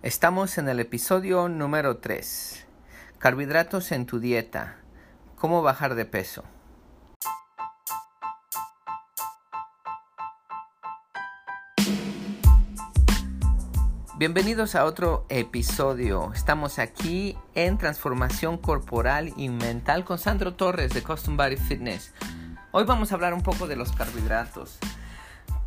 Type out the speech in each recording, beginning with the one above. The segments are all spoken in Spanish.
Estamos en el episodio número 3. Carbohidratos en tu dieta. ¿Cómo bajar de peso? Bienvenidos a otro episodio. Estamos aquí en transformación corporal y mental con Sandro Torres de Custom Body Fitness. Hoy vamos a hablar un poco de los carbohidratos.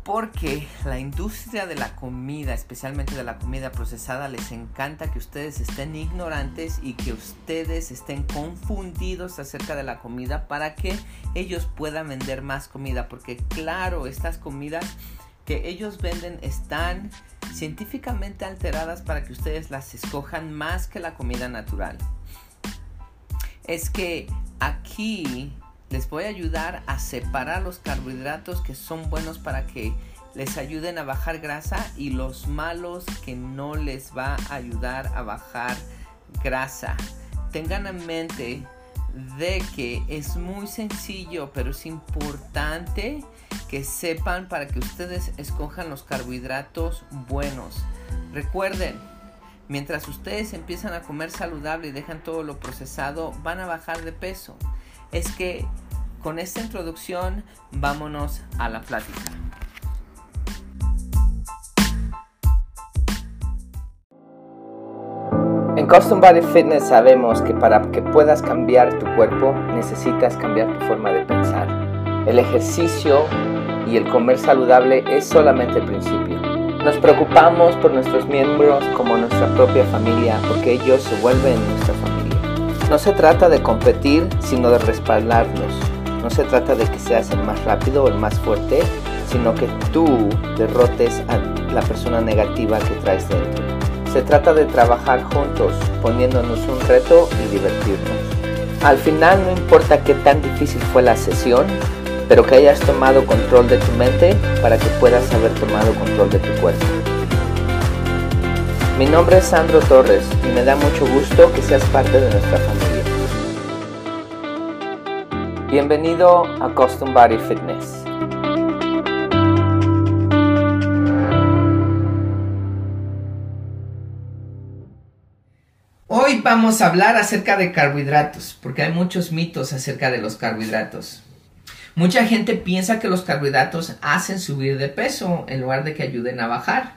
Porque la industria de la comida, especialmente de la comida procesada, les encanta que ustedes estén ignorantes y que ustedes estén confundidos acerca de la comida para que ellos puedan vender más comida. Porque claro, estas comidas que ellos venden están científicamente alteradas para que ustedes las escojan más que la comida natural. Es que aquí les voy a ayudar a separar los carbohidratos que son buenos para que les ayuden a bajar grasa y los malos que no les va a ayudar a bajar grasa. Tengan en mente de que es muy sencillo, pero es importante que sepan para que ustedes escojan los carbohidratos buenos. Recuerden, mientras ustedes empiezan a comer saludable y dejan todo lo procesado, van a bajar de peso. Es que con esta introducción vámonos a la plática. En Custom Body Fitness sabemos que para que puedas cambiar tu cuerpo necesitas cambiar tu forma de pensar. El ejercicio y el comer saludable es solamente el principio. Nos preocupamos por nuestros miembros como nuestra propia familia porque ellos se vuelven nuestra familia. No se trata de competir, sino de respaldarlos. No se trata de que seas el más rápido o el más fuerte, sino que tú derrotes a la persona negativa que traes dentro. Se trata de trabajar juntos, poniéndonos un reto y divertirnos. Al final no importa qué tan difícil fue la sesión, pero que hayas tomado control de tu mente para que puedas haber tomado control de tu cuerpo. Mi nombre es Sandro Torres y me da mucho gusto que seas parte de nuestra familia. Bienvenido a Custom Body Fitness. Hoy vamos a hablar acerca de carbohidratos, porque hay muchos mitos acerca de los carbohidratos. Mucha gente piensa que los carbohidratos hacen subir de peso en lugar de que ayuden a bajar.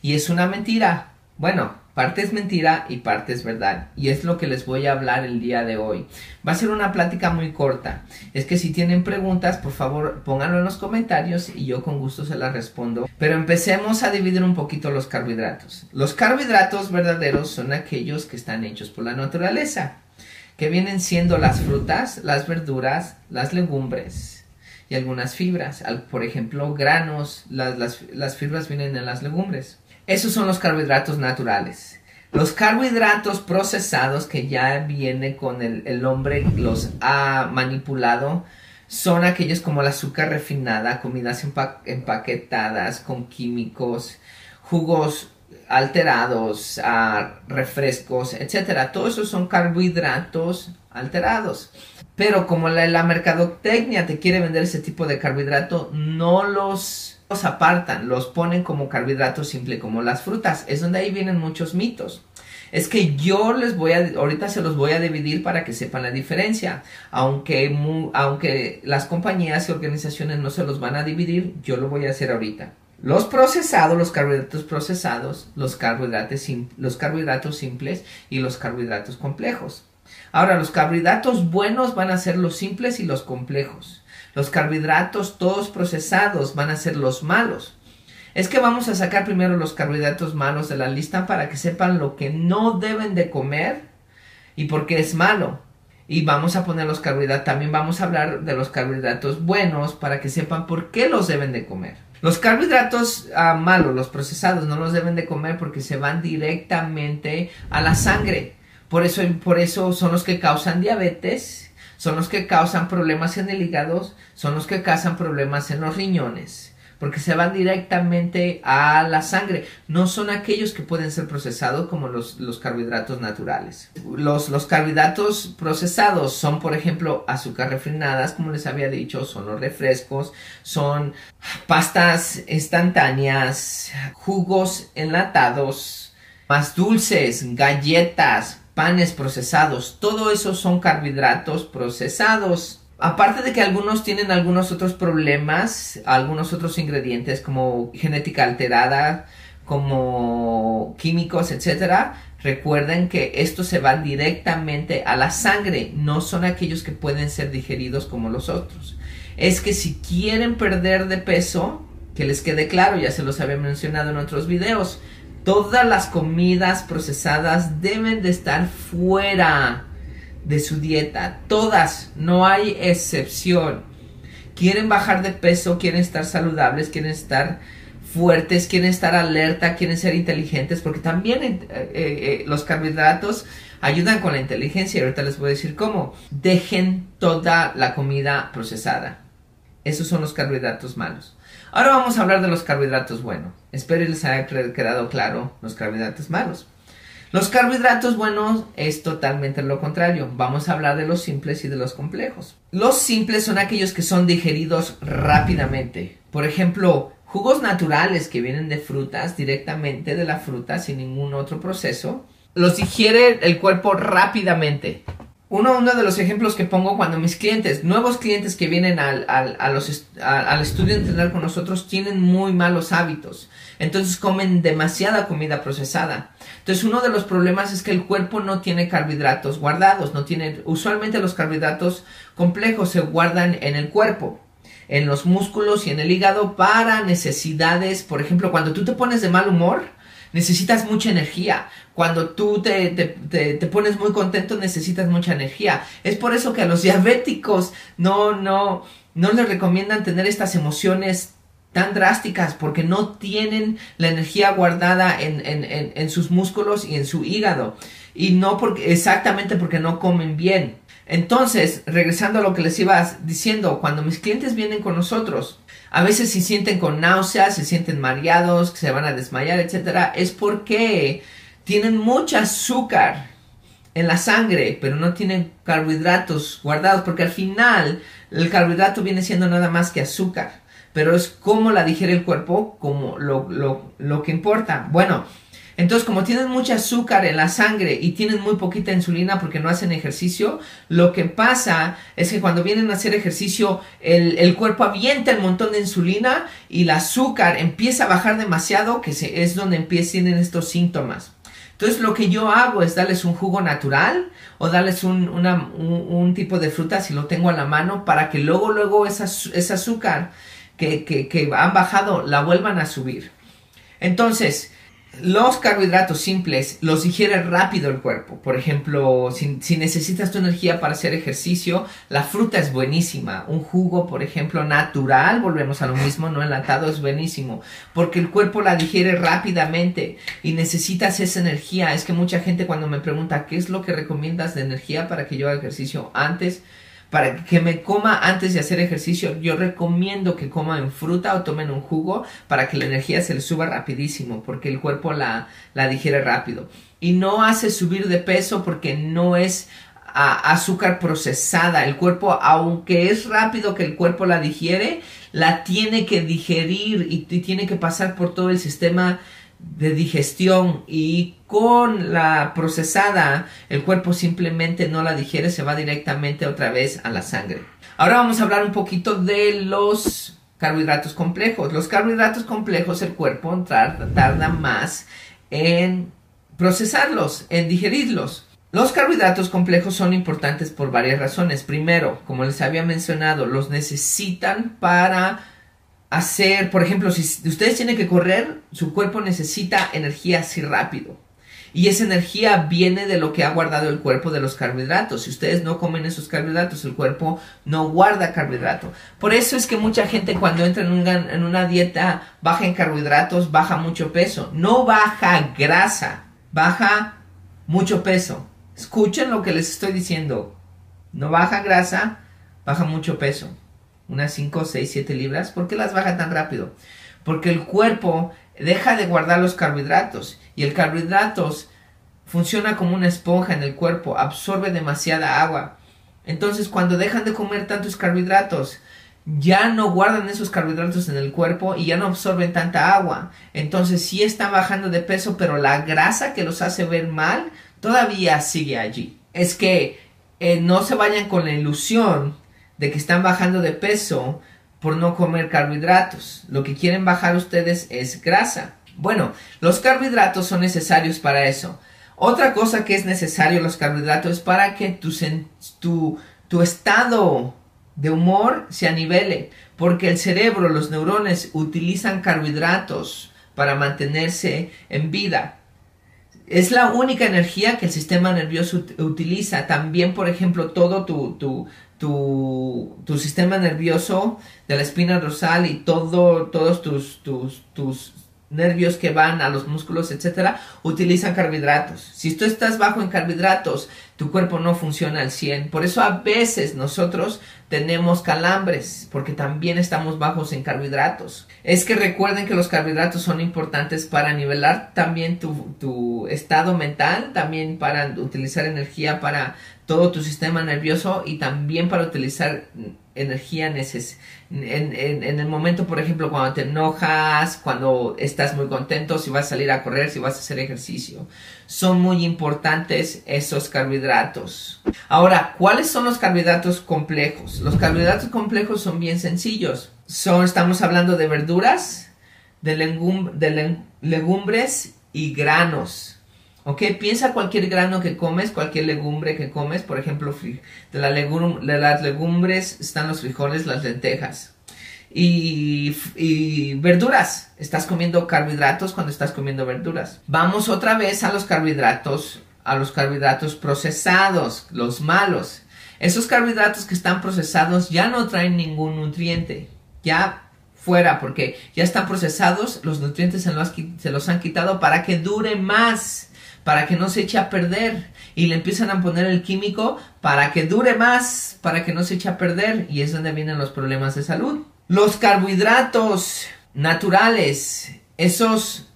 Y es una mentira. Bueno, parte es mentira y parte es verdad. Y es lo que les voy a hablar el día de hoy. Va a ser una plática muy corta. Es que si tienen preguntas, por favor pónganlo en los comentarios y yo con gusto se las respondo. Pero empecemos a dividir un poquito los carbohidratos. Los carbohidratos verdaderos son aquellos que están hechos por la naturaleza. Que vienen siendo las frutas, las verduras, las legumbres y algunas fibras. Por ejemplo, granos, las, las, las fibras vienen en las legumbres. Esos son los carbohidratos naturales. Los carbohidratos procesados que ya viene con el, hombre los ha manipulado son aquellos como el azúcar refinada, comidas empaquetadas con químicos, jugos alterados, ah, refrescos, etc. Todos esos son carbohidratos alterados. Pero como la, la mercadotecnia te quiere vender ese tipo de carbohidrato, no los los apartan, los ponen como carbohidratos simple, como las frutas. Es donde ahí vienen muchos mitos. Es que yo les voy a, ahorita se los voy a dividir para que sepan la diferencia. Aunque, aunque las compañías y organizaciones no se los van a dividir, yo lo voy a hacer ahorita. Los procesados, los carbohidratos procesados, los carbohidratos, los carbohidratos simples y los carbohidratos complejos. Ahora, los carbohidratos buenos van a ser los simples y los complejos. Los carbohidratos todos procesados van a ser los malos. Es que vamos a sacar primero los carbohidratos malos de la lista para que sepan lo que no deben de comer y por qué es malo. Y vamos a poner los carbohidratos, también vamos a hablar de los carbohidratos buenos para que sepan por qué los deben de comer. Los carbohidratos ah, malos, los procesados, no los deben de comer porque se van directamente a la sangre. Por eso, por eso son los que causan diabetes son los que causan problemas en el hígado, son los que causan problemas en los riñones, porque se van directamente a la sangre. No son aquellos que pueden ser procesados como los, carbohidratos naturales. Los, los, carbohidratos procesados son, por ejemplo, azúcar refinadas, como les había dicho, son los refrescos, son pastas instantáneas, jugos enlatados, más dulces, galletas, panes procesados, todo eso son carbohidratos procesados. Aparte de que algunos tienen algunos otros problemas, algunos otros ingredientes como genética alterada, como químicos, etcétera, recuerden que esto se va directamente a la sangre, no son aquellos que pueden ser digeridos como los otros. Es que si quieren perder de peso, que les quede claro, ya se los había mencionado en otros videos, Todas las comidas procesadas deben de estar fuera de su dieta. Todas, no hay excepción. Quieren bajar de peso, quieren estar saludables, quieren estar fuertes, quieren estar alerta, quieren ser inteligentes, porque también eh, eh, eh, los carbohidratos ayudan con la inteligencia y ahorita les voy a decir cómo. Dejen toda la comida procesada. Esos son los carbohidratos malos. Ahora vamos a hablar de los carbohidratos buenos. Espero les haya quedado claro los carbohidratos malos. Los carbohidratos buenos es totalmente lo contrario. Vamos a hablar de los simples y de los complejos. Los simples son aquellos que son digeridos rápidamente. Por ejemplo, jugos naturales que vienen de frutas directamente de la fruta sin ningún otro proceso. Los digiere el cuerpo rápidamente. Uno, uno de los ejemplos que pongo cuando mis clientes, nuevos clientes que vienen al, al, al estudio de entrenar con nosotros, tienen muy malos hábitos. Entonces comen demasiada comida procesada. Entonces uno de los problemas es que el cuerpo no tiene carbohidratos guardados, no tiene, usualmente los carbohidratos complejos se guardan en el cuerpo en los músculos y en el hígado para necesidades, por ejemplo, cuando tú te pones de mal humor, necesitas mucha energía. Cuando tú te, te, pones muy contento, necesitas mucha energía. Es por eso que a los diabéticos no, no, no les recomiendan tener estas emociones tan drásticas porque no tienen la energía guardada en, en, en, en sus músculos y en su hígado. Y no porque, exactamente porque no comen bien. Entonces, regresando a lo que les iba diciendo, cuando mis clientes vienen con nosotros, a veces se sienten con náuseas, se sienten mareados, se van a desmayar, etcétera, es porque tienen mucho azúcar en la sangre, pero no tienen carbohidratos guardados, porque al final el carbohidrato viene siendo nada más que azúcar, pero es cómo la digiere el cuerpo como lo, lo, lo que importa. Bueno, entonces, como tienen mucho azúcar en la sangre y tienen muy poquita insulina porque no hacen ejercicio, lo que pasa es que cuando vienen a hacer ejercicio, el, cuerpo avienta el montón de insulina y el azúcar empieza a bajar demasiado, que es donde empiezan estos síntomas. Entonces, lo que yo hago es darles un jugo natural o darles un, tipo de fruta si lo tengo a la mano para que luego, luego ese azúcar que, que han bajado la vuelvan a subir. Entonces, los carbohidratos simples los digiere rápido el cuerpo. Por ejemplo, si, necesitas tu energía para hacer ejercicio, la fruta es buenísima. Un jugo, por ejemplo, natural, volvemos a lo mismo, no enlatado, es buenísimo. Porque el cuerpo la digiere rápidamente y necesitas esa energía. Es que mucha gente cuando me pregunta qué es lo que recomiendas de energía para que yo haga ejercicio antes, para que me coma antes de hacer ejercicio, yo recomiendo que coman fruta o tomen un jugo para que la energía se les suba rapidísimo, porque el cuerpo la, la digiere rápido. Y no hace subir de peso porque no es azúcar procesada. El cuerpo, aunque es rápido que el cuerpo la digiere, la tiene que digerir y tiene que pasar por todo el sistema de digestión y con la procesada el cuerpo simplemente no la digiere, se va directamente otra vez a la sangre. Ahora vamos a hablar un poquito de los carbohidratos complejos. Los carbohidratos complejos el cuerpo tarda más en procesarlos, en digerirlos. Los carbohidratos complejos son importantes por varias razones. Primero, como les había mencionado, los necesitan para hacer, por ejemplo, si ustedes tienen que correr, su cuerpo necesita energía así rápido. Y esa energía viene de lo que ha guardado el cuerpo de los carbohidratos. Si ustedes no comen esos carbohidratos, el cuerpo no guarda carbohidrato. Por eso es que mucha gente cuando entra en una, en una dieta baja en carbohidratos, baja mucho peso. No baja grasa, baja mucho peso. Escuchen lo que les estoy diciendo. No baja grasa, baja mucho peso unas 5, 6, 7 libras. ¿Por qué las baja tan rápido? Porque el cuerpo deja de guardar los carbohidratos y el carbohidratos funciona como una esponja en el cuerpo, absorbe demasiada agua. Entonces cuando dejan de comer tantos carbohidratos, ya no guardan esos carbohidratos en el cuerpo y ya no absorben tanta agua. Entonces sí están bajando de peso, pero la grasa que los hace ver mal todavía sigue allí. Es que eh, no se vayan con la ilusión de que están bajando de peso por no comer carbohidratos. Lo que quieren bajar ustedes es grasa. Bueno, los carbohidratos son necesarios para eso. Otra cosa que es necesario los carbohidratos es para que tu, tu, tu estado de humor se anivele, porque el cerebro, los neurones utilizan carbohidratos para mantenerse en vida. Es la única energía que el sistema nervioso utiliza. También, por ejemplo, todo tu, tu, tu, tu sistema nervioso de la espina dorsal y todo, todos tus, tus, tus nervios que van a los músculos, etcétera, utilizan carbohidratos. Si tú estás bajo en carbohidratos, tu cuerpo no funciona al 100. Por eso a veces nosotros tenemos calambres, porque también estamos bajos en carbohidratos. Es que recuerden que los carbohidratos son importantes para nivelar también tu, tu estado mental, también para utilizar energía para todo tu sistema nervioso y también para utilizar energía neces en, en, el momento, por ejemplo, cuando te enojas, cuando estás muy contento, si vas a salir a correr, si vas a hacer ejercicio. Son muy importantes esos carbohidratos. Ahora, ¿cuáles son los carbohidratos complejos? Los carbohidratos complejos son bien sencillos. Son, estamos hablando de verduras, de, de legumbres y granos. ¿Ok? Piensa cualquier grano que comes, cualquier legumbre que comes, por ejemplo, de, la de las legumbres están los frijoles, las lentejas. Y, verduras. Estás comiendo carbohidratos cuando estás comiendo verduras. Vamos otra vez a los carbohidratos, a los carbohidratos procesados, los malos. Esos carbohidratos que están procesados ya no traen ningún nutriente. Ya fuera, porque ya están procesados, los nutrientes se los han quitado para que dure más para que no se eche a perder. Y le empiezan a poner el químico para que dure más, para que no se eche a perder. Y es donde vienen los problemas de salud. Los carbohidratos naturales, esos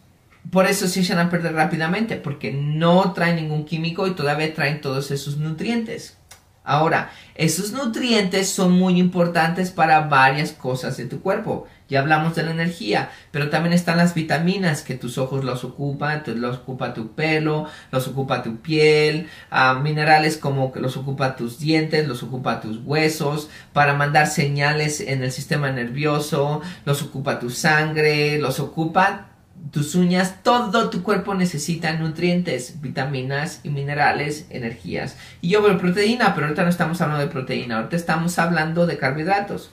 por eso se echan a perder rápidamente, porque no traen ningún químico y todavía traen todos esos nutrientes. Ahora, esos nutrientes son muy importantes para varias cosas de tu cuerpo. Ya hablamos de la energía, pero también están las vitaminas que tus ojos los ocupan, los ocupa tu pelo, los ocupa tu piel, ah, minerales como que los ocupa tus dientes, los ocupa tus huesos, para mandar señales en el sistema nervioso, los ocupa tu sangre, los ocupa tus uñas, todo tu cuerpo necesita nutrientes, vitaminas y minerales, energías. Y yo veo proteína, pero ahorita no estamos hablando de proteína, ahorita estamos hablando de carbohidratos.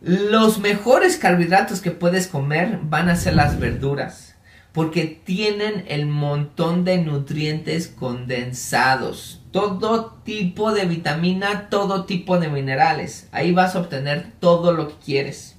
Los mejores carbohidratos que puedes comer van a ser las verduras, porque tienen el montón de nutrientes condensados, todo tipo de vitamina, todo tipo de minerales. Ahí vas a obtener todo lo que quieres.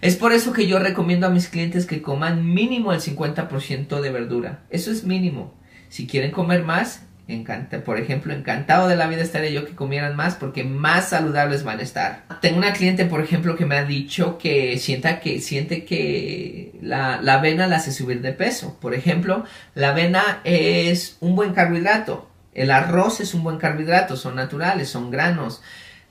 Es por eso que yo recomiendo a mis clientes que coman mínimo el 50% de verdura. Eso es mínimo. Si quieren comer más, encanta, por ejemplo, encantado de la vida estaría yo que comieran más porque más saludables van a estar. Tengo una cliente, por ejemplo, que me ha dicho que sienta que siente que la, la avena la hace subir de peso. Por ejemplo, la avena es un buen carbohidrato. El arroz es un buen carbohidrato, son naturales, son granos.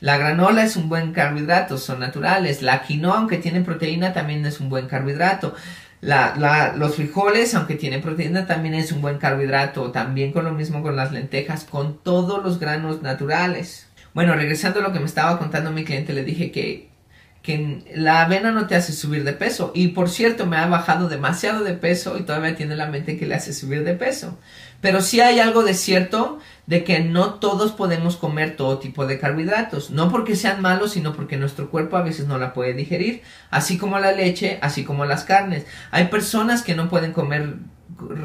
La granola es un buen carbohidrato, son naturales. La quinoa, aunque tiene proteína, también es un buen carbohidrato. La, los frijoles, aunque tienen proteína, también es un buen carbohidrato. También con lo mismo con las lentejas, con todos los granos naturales. Bueno, regresando a lo que me estaba contando mi cliente, le dije que, que la avena no te hace subir de peso. Y por cierto, me ha bajado demasiado de peso y todavía tiene la mente que le hace subir de peso. Pero sí hay algo de cierto de que no todos podemos comer todo tipo de carbohidratos, no porque sean malos, sino porque nuestro cuerpo a veces no la puede digerir, así como la leche, así como las carnes. Hay personas que no pueden comer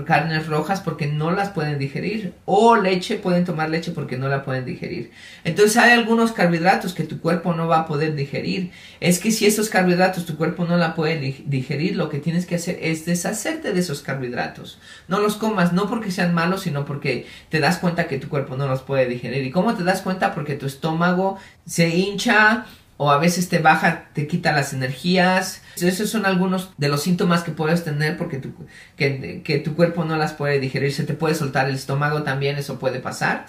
carnes rojas porque no las pueden digerir o leche pueden tomar leche porque no la pueden digerir. Entonces hay algunos carbohidratos que tu cuerpo no va a poder digerir. Es que si esos carbohidratos tu cuerpo no la puede digerir lo que tienes que hacer es deshacerte de esos carbohidratos. No los comas no porque sean malos sino porque te das cuenta que tu cuerpo no los puede digerir. Y cómo te das cuenta porque tu estómago se hincha o a veces te baja, te quita las energías. Esos son algunos de los síntomas que puedes tener porque tu, que, tu cuerpo no las puede digerir. Se te puede soltar el estómago también, eso puede pasar.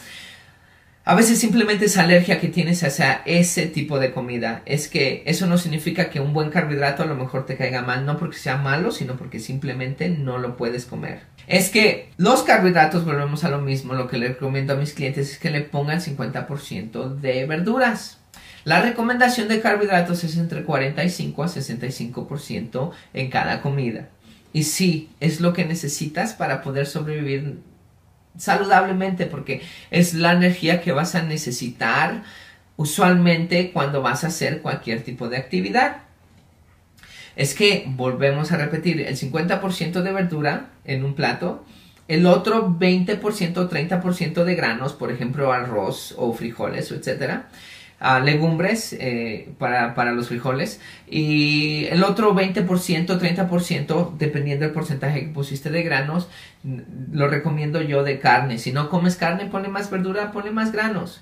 A veces simplemente es alergia que tienes hacia ese tipo de comida. Es que eso no significa que un buen carbohidrato a lo mejor te caiga mal, no porque sea malo, sino porque simplemente no lo puedes comer. Es que los carbohidratos, volvemos a lo mismo, lo que le recomiendo a mis clientes es que le pongan 50% de verduras. La recomendación de carbohidratos es entre 45 a 65% en cada comida. Y sí, es lo que necesitas para poder sobrevivir saludablemente porque es la energía que vas a necesitar usualmente cuando vas a hacer cualquier tipo de actividad. Es que volvemos a repetir el 50% de verdura en un plato, el otro 20% o 30% de granos, por ejemplo arroz o frijoles, legumbres eh, para, para, los frijoles y el otro 20%, 30%, dependiendo del porcentaje que pusiste de granos, lo recomiendo yo de carne. Si no comes carne, pone más verdura, pone más granos.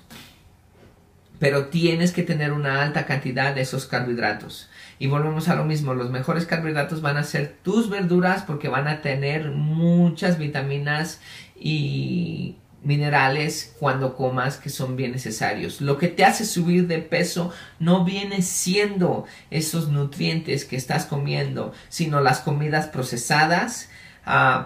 Pero tienes que tener una alta cantidad de esos carbohidratos. Y volvemos a lo mismo, los mejores carbohidratos van a ser tus verduras porque van a tener muchas vitaminas y minerales cuando comas que son bien necesarios. Lo que te hace subir de peso no viene siendo esos nutrientes que estás comiendo, sino las comidas procesadas,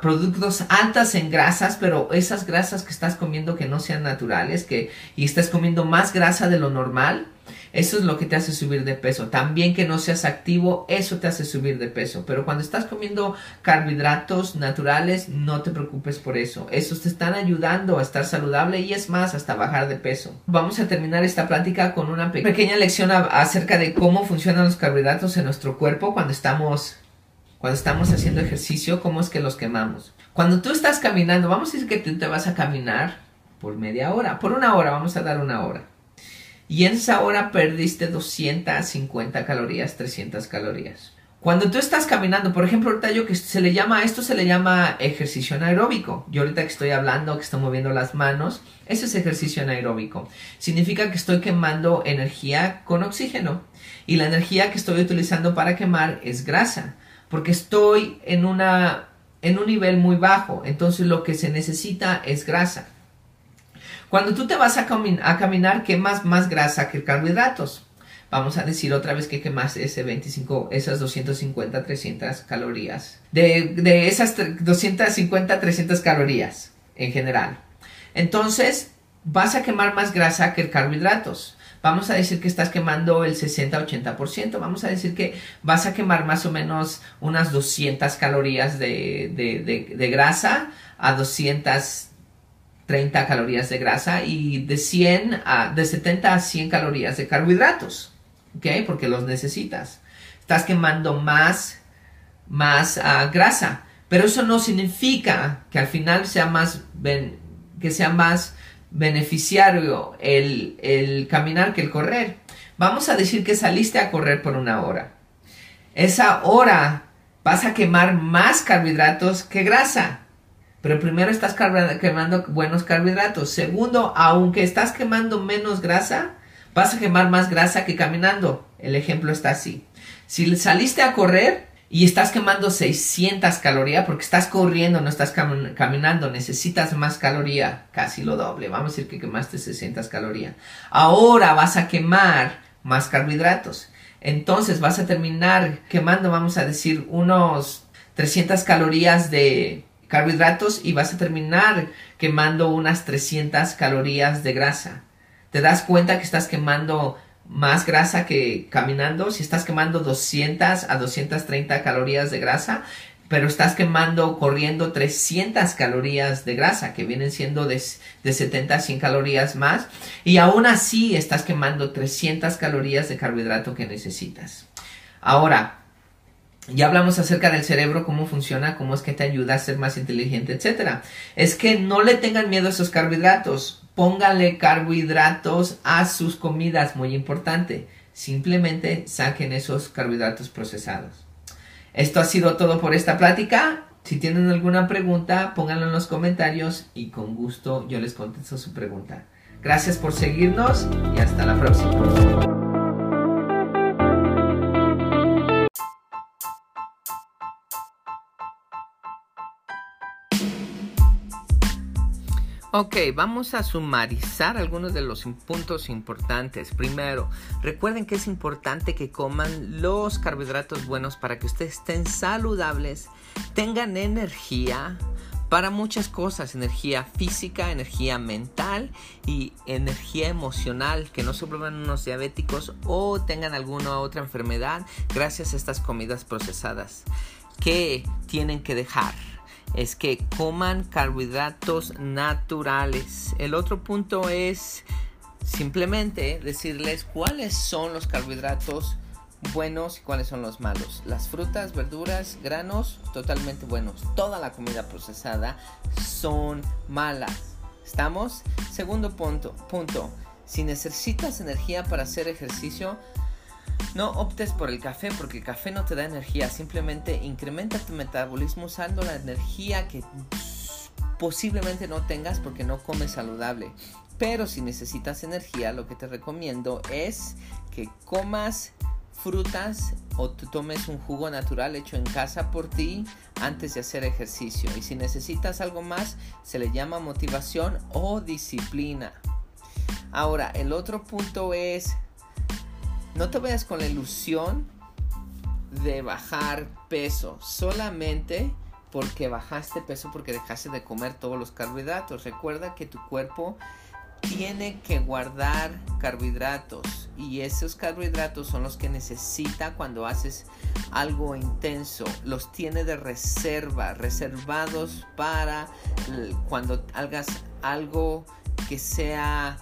productos altas en grasas, pero esas grasas que estás comiendo que no sean naturales, que y estás comiendo más grasa de lo normal, eso es lo que te hace subir de peso. También que no seas activo, eso te hace subir de peso. Pero cuando estás comiendo carbohidratos naturales, no te preocupes por eso. Esos te están ayudando a estar saludable y es más, hasta bajar de peso. Vamos a terminar esta plática con una pequeña lección acerca de cómo funcionan los carbohidratos en nuestro cuerpo cuando estamos cuando estamos haciendo ejercicio, cómo es que los quemamos. Cuando tú estás caminando, vamos a decir que tú te vas a caminar por media hora, por una hora, vamos a dar una hora y en esa hora perdiste 250 calorías, 300 calorías. Cuando tú estás caminando, por ejemplo, ahorita yo que se le llama, esto se le llama ejercicio anaeróbico. Yo ahorita que estoy hablando, que estoy moviendo las manos, ese es ejercicio anaeróbico. Significa que estoy quemando energía con oxígeno. Y la energía que estoy utilizando para quemar es grasa. Porque estoy en una, en un nivel muy bajo. Entonces lo que se necesita es grasa. Cuando tú te vas a, caminar, quemas más grasa que carbohidratos. Vamos a decir otra vez que quemas ese 25, esas 250, 300 calorías. De, de esas 250, 300 calorías en general. Entonces, vas a quemar más grasa que carbohidratos. Vamos a decir que estás quemando el 60-80%. Vamos a decir que vas a quemar más o menos unas 200 calorías de, de, de grasa a 200 30 calorías de grasa y de 100 a, de 70 a 100 calorías de carbohidratos, ¿ok? Porque los necesitas. Estás quemando más, más ah, grasa, pero eso no significa que al final sea más, que sea más beneficiario el, el caminar que el correr. Vamos a decir que saliste a correr por una hora. Esa hora vas a quemar más carbohidratos que grasa. Pero primero estás quemando buenos carbohidratos. Segundo, aunque estás quemando menos grasa, vas a quemar más grasa que caminando. El ejemplo está así. Si saliste a correr y estás quemando 600 calorías porque estás corriendo, no estás caminando, necesitas más caloría, casi lo doble. Vamos a decir que quemaste 600 calorías. Ahora vas a quemar más carbohidratos. Entonces vas a terminar quemando, vamos a decir, unos 300 calorías de carbohidratos y vas a terminar quemando unas 300 calorías de grasa. ¿Te das cuenta que estás quemando más grasa que caminando? Si estás quemando 200 a 230 calorías de grasa, pero estás quemando corriendo 300 calorías de grasa, que vienen siendo de, de 70 a 100 calorías más, y aún así estás quemando 300 calorías de carbohidrato que necesitas. Ahora, ya hablamos acerca del cerebro, cómo funciona, cómo es que te ayuda a ser más inteligente, etc. Es que no le tengan miedo a esos carbohidratos. Pónganle carbohidratos a sus comidas, muy importante. Simplemente saquen esos carbohidratos procesados. Esto ha sido todo por esta plática. Si tienen alguna pregunta, pónganlo en los comentarios y con gusto yo les contesto su pregunta. Gracias por seguirnos y hasta la próxima. Ok, vamos a sumarizar algunos de los puntos importantes. Primero, recuerden que es importante que coman los carbohidratos buenos para que ustedes estén saludables, tengan energía para muchas cosas, energía física, energía mental y energía emocional, que no se vuelvan unos diabéticos o tengan alguna otra enfermedad gracias a estas comidas procesadas que tienen que dejar es que coman carbohidratos naturales. El otro punto es simplemente decirles cuáles son los carbohidratos buenos y cuáles son los malos. Las frutas, verduras, granos, totalmente buenos. Toda la comida procesada son malas. ¿Estamos? Segundo punto, punto. Si necesitas energía para hacer ejercicio, no optes por el café porque el café no te da energía, simplemente incrementa tu metabolismo usando la energía que posiblemente no tengas porque no comes saludable. Pero si necesitas energía, lo que te recomiendo es que comas frutas o tomes un jugo natural hecho en casa por ti antes de hacer ejercicio. Y si necesitas algo más, se le llama motivación o disciplina. Ahora, el otro punto es no te vayas con la ilusión de bajar peso solamente porque bajaste peso porque dejaste de comer todos los carbohidratos. Recuerda que tu cuerpo tiene que guardar carbohidratos y esos carbohidratos son los que necesita cuando haces algo intenso. Los tiene de reserva, reservados para cuando hagas algo que sea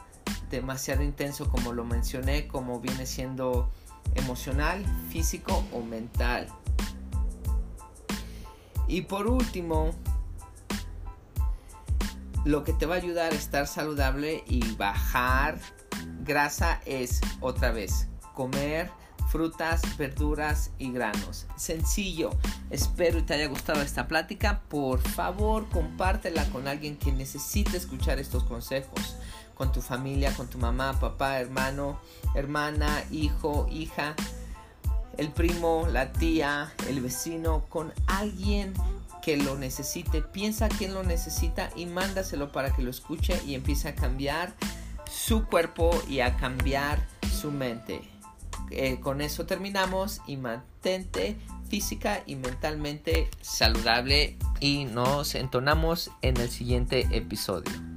demasiado intenso como lo mencioné, como viene siendo emocional, físico o mental. Y por último, lo que te va a ayudar a estar saludable y bajar grasa es otra vez comer frutas, verduras y granos. Sencillo. Espero te haya gustado esta plática. Por favor, compártela con alguien que necesite escuchar estos consejos con tu familia, con tu mamá, papá, hermano, hermana, hijo, hija, el primo, la tía, el vecino, con alguien que lo necesite. Piensa quién lo necesita y mándaselo para que lo escuche y empiece a cambiar su cuerpo y a cambiar su mente. Eh, con eso terminamos y mantente física y mentalmente saludable y nos entonamos en el siguiente episodio.